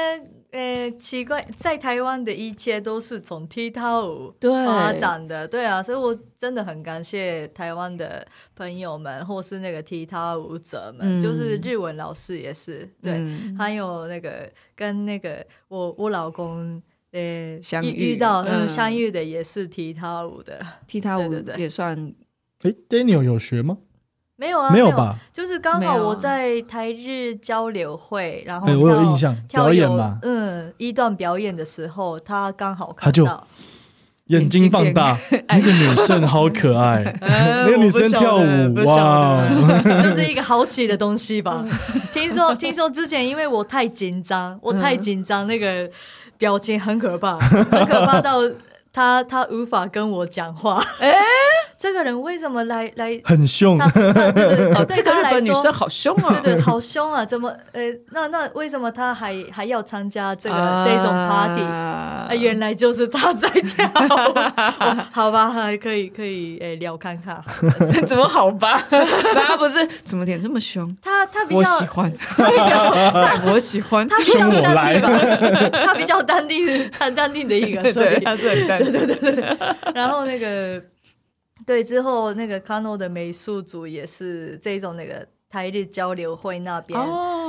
呃，奇怪，在台湾的一切都是从踢踏舞发展的，对，对啊，所以我真的很感谢台湾的朋友们，或是那个踢踏舞者们，嗯、就是日文老师也是，对，嗯、还有那个跟那个我我老公呃相遇遇到嗯相遇的也是踢踏舞的，踢踏舞的也算，哎，Daniel 有学吗？没有啊，没有吧？就是刚好我在台日交流会，然后我有印象表演嘛，嗯，一段表演的时候，他刚好看到，眼睛放大，那个女生好可爱，(laughs) 那个女生跳舞哇，(laughs) 就是一个好奇的东西吧。听说听说之前因为我太紧张，我太紧张，那个表情很可怕，很可怕到。他他无法跟我讲话。哎。(laughs) 这个人为什么来来很凶？对对对，哦，这个日本女生好凶啊！对对，好凶啊！怎么呃，那那为什么他还还要参加这个这种 party？啊，原来就是他在跳。(laughs) 好吧，还可以可以诶，聊看看。(laughs) 怎么好吧？他不是怎么点这么凶？他他比较喜欢，他比较我喜欢，他比较淡定吧？他比较淡定，很淡定的一个，对，他是很淡定。对对对对。(laughs) 然后那个。对，之后那个 Kano 的美术组也是这种那个台日交流会那边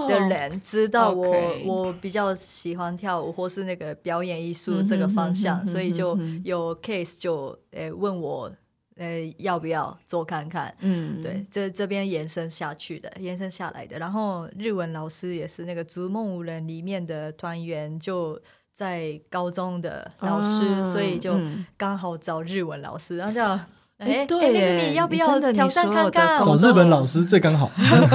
的人，oh, 知道我.我比较喜欢跳舞或是那个表演艺术这个方向，所以就有 case 就诶问我诶要不要做看看，嗯，对，这这边延伸下去的，延伸下来的。然后日文老师也是那个逐梦五人里面的团员，就在高中的老师，oh, 所以就刚好找日文老师，然后这样。哎、欸，对，那个你要不要挑战看看？找日本老师最刚好。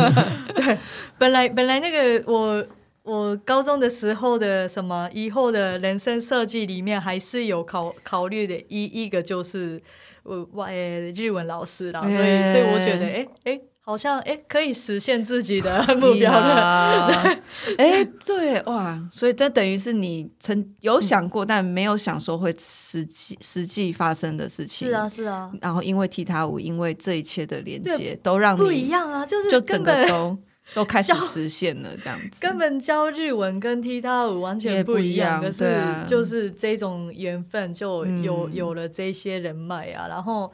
(laughs) 对，本来本来那个我我高中的时候的什么以后的人生设计里面还是有考考虑的一一个就是我外日文老师啦，欸、所以所以我觉得哎哎。好像哎，可以实现自己的 (laughs) 目标的。哎，(laughs) 对哇，所以这等于是你曾有想过，但没有想说会实际实际发生的事情。是啊，是啊。然后因为踢踏舞，因为这一切的连接，都让你不一样啊，就是就整个都 (laughs) 都开始实现了这样子。根本教日文跟踢踏舞完全不一样，可是就是这种缘分就有有了这些人脉啊，然后。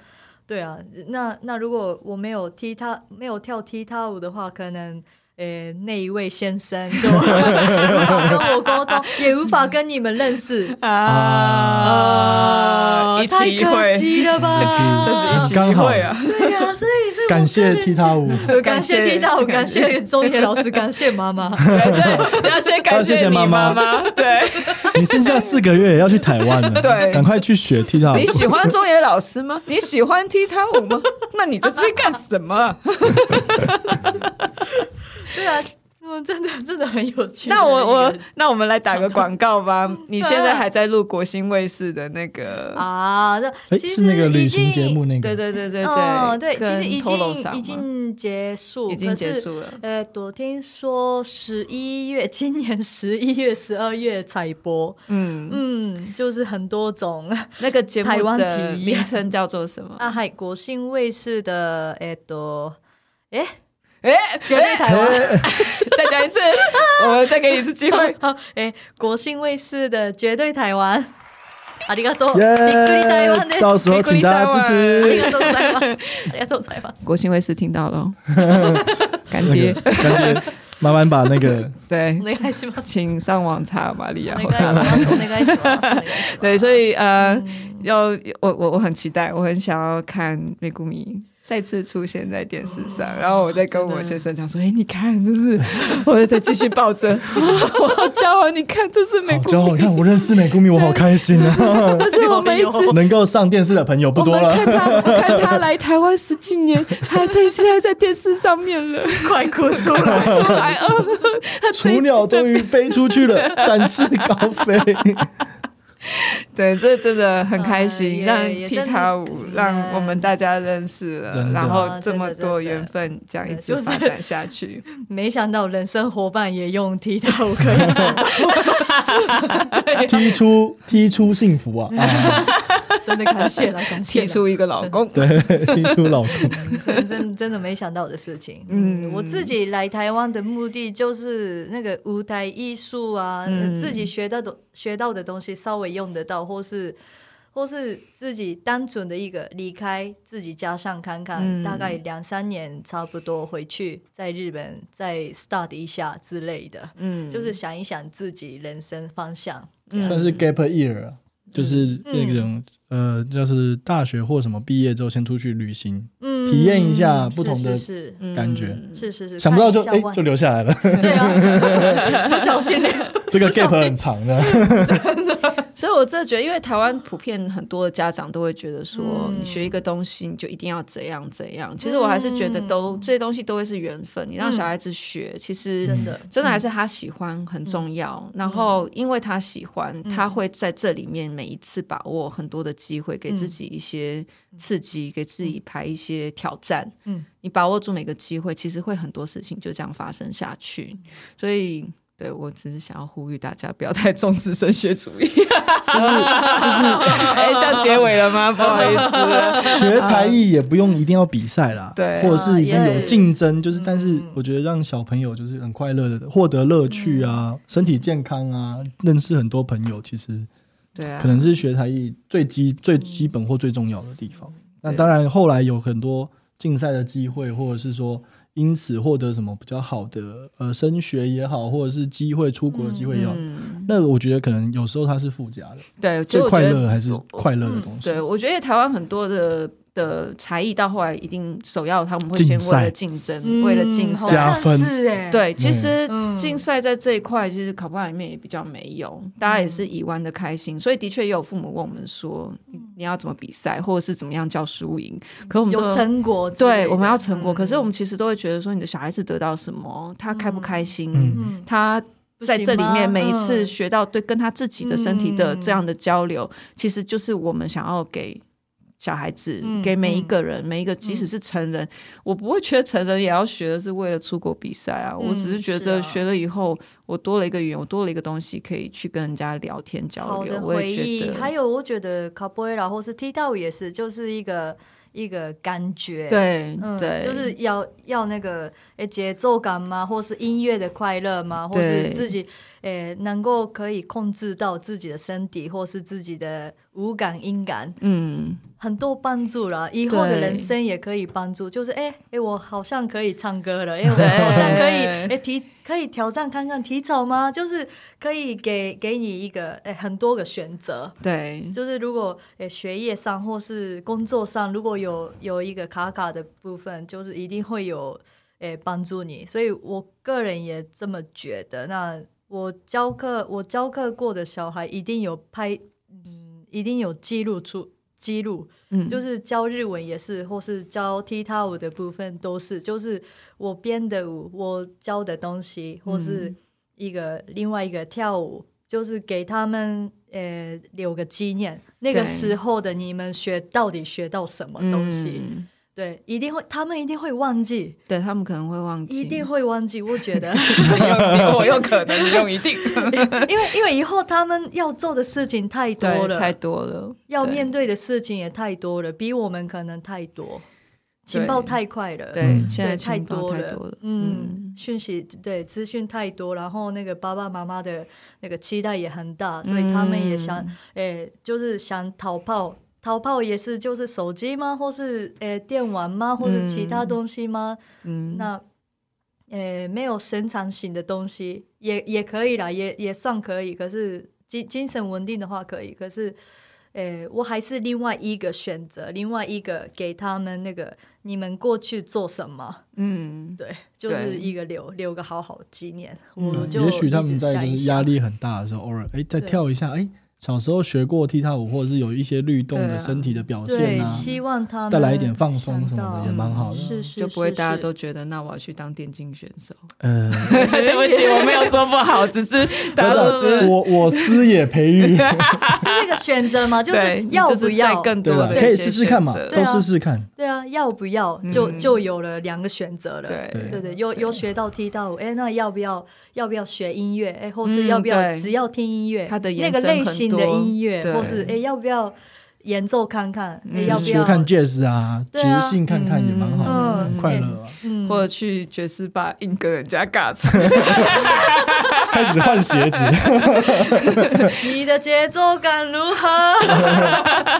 对啊，那那如果我没有踢踏，没有跳踢踏舞的话，可能。诶，那一位先生就 (laughs) 无法跟我沟通，也无法跟你们认识 (laughs) 啊！太可惜了吧？(laughs) 这是一起一会啊！对 (laughs) 感谢踢踏舞，(laughs) 感谢踢踏舞，感谢中野老师，感谢妈妈。(laughs) 对对，要先感谢你妈妈。对，你剩下四个月也要去台湾了，对，赶快去学踢踏舞。你喜欢中野老师吗？你喜欢踢踏舞吗？那你在这边干什么？对啊，嗯，(laughs) 真的真的很有趣。那我我那我们来打个广告吧。(laughs) 你现在还在录国新卫视的那个啊？这其实那个旅行节目那个，对对对对对，对，其实已经已经结束，已经结束了。呃，昨天说十一月，今年十一月、十二月才播。嗯嗯，就是很多种 (laughs) 那个节目的名称叫做什么？啊，还国新卫视的，哎，都哎。哎，绝对台湾，(laughs) 再讲一次，(laughs) 我们再给你一次机会。(laughs) 好，哎，国信卫视的绝对台湾，阿迪卡多，你，到时候请大家支持，大家多彩吧。国信卫视听到了，干爹，干爹，麻烦把那个对，没关系，请上网查玛利亚，没关系，没，对，所以呃，要我，我我很期待，我很想要看美谷米。再次出现在电视上，然后我再跟我先生讲说：“哎，你看，这是 (laughs) 我再继续抱着，(laughs) 我好骄傲！你看，这是美谷米，骄傲！你看，我认识美谷米，我好开心啊！(laughs) 这是我们一直能够上电视的朋友不多了。看他，看他来台湾十几年，他在现在在电视上面了，快哭出来，出来！哦，雏鸟终于飞出去了，展翅高飞。” (laughs) 对，这真的很开心，让踢踏舞让我们大家认识了，然后这么多缘分这样一直发展下去。(laughs) 没想到人生伙伴也用踢踏舞 (laughs) 可以做，踢出踢出幸福啊！真的感谢了，(laughs) 感谢提出一个老公，对，提出老公，真真真的没想到的事情。嗯，我自己来台湾的目的就是那个舞台艺术啊，自己学到的学到的东西稍微。用得到，或是或是自己单纯的一个离开自己家乡看看，嗯、大概两三年差不多回去，在日本再 start 一下之类的，嗯，就是想一想自己人生方向，算是 gap year，就是那种、嗯、呃，就是大学或什么毕业之后先出去旅行，嗯，体验一下不同的感觉，是是是，想不到就哎就留下来了，对啊，(laughs) 不小心，(laughs) 这个 gap 很长的，(laughs) 真的。所以我真的觉得，因为台湾普遍很多的家长都会觉得说，你学一个东西，你就一定要怎样怎样。其实我还是觉得，都这些东西都会是缘分。你让小孩子学，其实真的真的还是他喜欢很重要。然后，因为他喜欢，他会在这里面每一次把握很多的机会，给自己一些刺激，给自己排一些挑战。嗯，你把握住每个机会，其实会很多事情就这样发生下去。所以。对，我只是想要呼吁大家不要太重视升学主义，就是就是，(laughs) 哎，这样结尾了吗？不好意思，(laughs) 学才艺也不用一定要比赛啦，(laughs) 对，或者是已经有竞争，就是，但是我觉得让小朋友就是很快乐的获得乐趣啊，身体健康啊，认识很多朋友，其实对啊，可能是学才艺最基最基本或最重要的地方。那当然，后来有很多竞赛的机会，或者是说。因此获得什么比较好的呃升学也好，或者是机会出国的机会也好，嗯、那我觉得可能有时候它是附加的，对，最快乐还是快乐的东西。对，我觉得台湾很多的。的才艺到后来一定首要，他们会先为了竞争，赛为了竞赛加分。对，其实竞赛在这一块，其实考不好里面也比较没有，嗯、大家也是以玩的开心。所以的确也有父母问我们说，你要怎么比赛，或者是怎么样叫输赢？可我们有成果，对，我们要成果。嗯、可是我们其实都会觉得说，你的小孩子得到什么，他开不开心？嗯、他在这里面每一次学到对跟他自己的身体的这样的交流，嗯、其实就是我们想要给。小孩子给每一个人，嗯、每一个即使是成人，嗯、我不会觉得成人也要学的是为了出国比赛啊。嗯、我只是觉得学了以后，啊、我多了一个语言，我多了一个东西可以去跟人家聊天交流。好的回忆，还有我觉得卡波埃拉或是踢踏舞也是，就是一个一个感觉。对，嗯、对，就是要要那个诶节奏感吗？或是音乐的快乐吗？或是自己。诶，能够可以控制到自己的身体，或是自己的五感、音感，嗯，很多帮助了。以后的人生也可以帮助，就是诶诶，我好像可以唱歌了，诶，我好像可以诶提可以挑战看看体操吗？就是可以给给你一个诶很多个选择。对，就是如果诶学业上或是工作上，如果有有一个卡卡的部分，就是一定会有诶帮助你。所以我个人也这么觉得。那我教课，我教课过的小孩一定有拍，嗯，一定有记录出记录，嗯，就是教日文也是，或是教踢踏舞的部分都是，就是我编的舞，我教的东西，或是一个、嗯、另外一个跳舞，就是给他们呃留个纪念，那个时候的你们学到底学到什么东西？嗯对，一定会，他们一定会忘记。对，他们可能会忘记，一定会忘记。我觉得，(laughs) 我有可能，你用一定，(laughs) 因为因为以后他们要做的事情太多了，太多了，要面对的事情也太多了，比我们可能太多，情报太快了，对，现在太多了，嗯，讯息对资讯太多，然后那个爸爸妈妈的那个期待也很大，所以他们也想，诶，就是想逃跑。逃跑也是，就是手机吗？或是诶、欸、电玩吗？或是其他东西吗？嗯，那诶、欸、没有生产性的东西也也可以啦，也也算可以。可是精精神稳定的话可以。可是诶、欸，我还是另外一个选择，另外一个给他们那个你们过去做什么？嗯，对，就是一个留留个好好纪念。嗯、我就也许他们在就是压力很大的时候，偶尔哎再跳一下哎。小时候学过踢踏舞，或者是有一些律动的身体的表现啊，希望他带来一点放松什么的也蛮好的，是是，就不会大家都觉得那我要去当电竞选手。呃，(laughs) 对不起，我没有说不好，只是大家都知道我我师也培育，(laughs) 这是一个选择嘛，就是要不要更多的可以试试看嘛，都试试看。对啊，要不要就就有了两个选择了。对对对，有有学到踢踏舞，哎，那要不要？要不要学音乐？哎，或是要不要只要听音乐？他的那个类型的音乐，或是哎，要不要演奏看看？要不要看爵士啊？即兴看看也蛮好的，很快乐啊。或者去爵士吧，硬跟人家尬唱，(laughs) (laughs) 开始换鞋子。你的节奏感如何？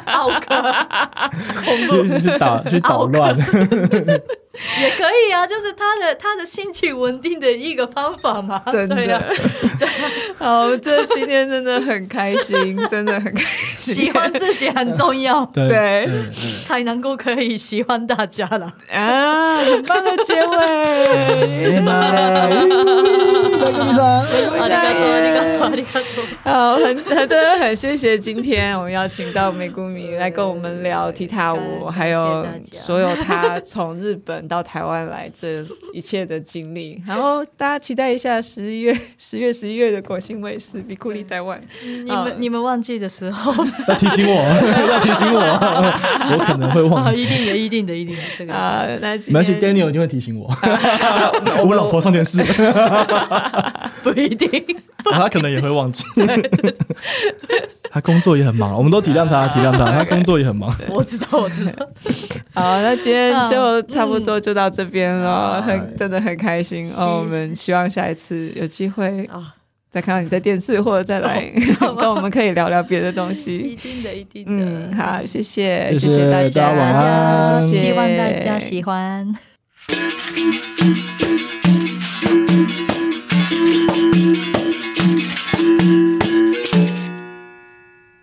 好恐怖！(laughs) 去打去捣乱。也可以啊，就是他的他的心情稳定的一个方法嘛。真的，对啊、好，这今天真的很开心，真的很开心。喜欢自己很重要，(laughs) 对，才能够可以喜欢大家了。啊，很棒的结尾。在跟你说，阿里嘎多，阿里嘎多，阿里嘎多。好，很很真的很谢谢今天我们邀请到美谷米来跟我们聊踢踏舞，还有所有他从日本到台湾来这一切的经历。然后大家期待一下十一月、(laughs) 十月、十一月的国兴卫视比库里台湾。(laughs) 你们你们忘记的时候要提醒我，要提醒我，(laughs) 我可能会忘记。一定的，一定的，一定的。这个啊，那没关系，Daniel 一定会提醒我。(laughs) 我老婆上电视，(laughs) 不一定，他可能也会忘记。他工作也很忙，我们都体谅他，体谅他，他工作也很忙。我知道，我知道。好，那今天就差不多就到这边了，很真的很开心哦。我们希望下一次有机会再看到你在电视，或者再来 (laughs) 跟我们可以聊聊别的东西。(laughs) 一定的，一定的。嗯，好，谢谢，谢谢大家，希望大家喜欢。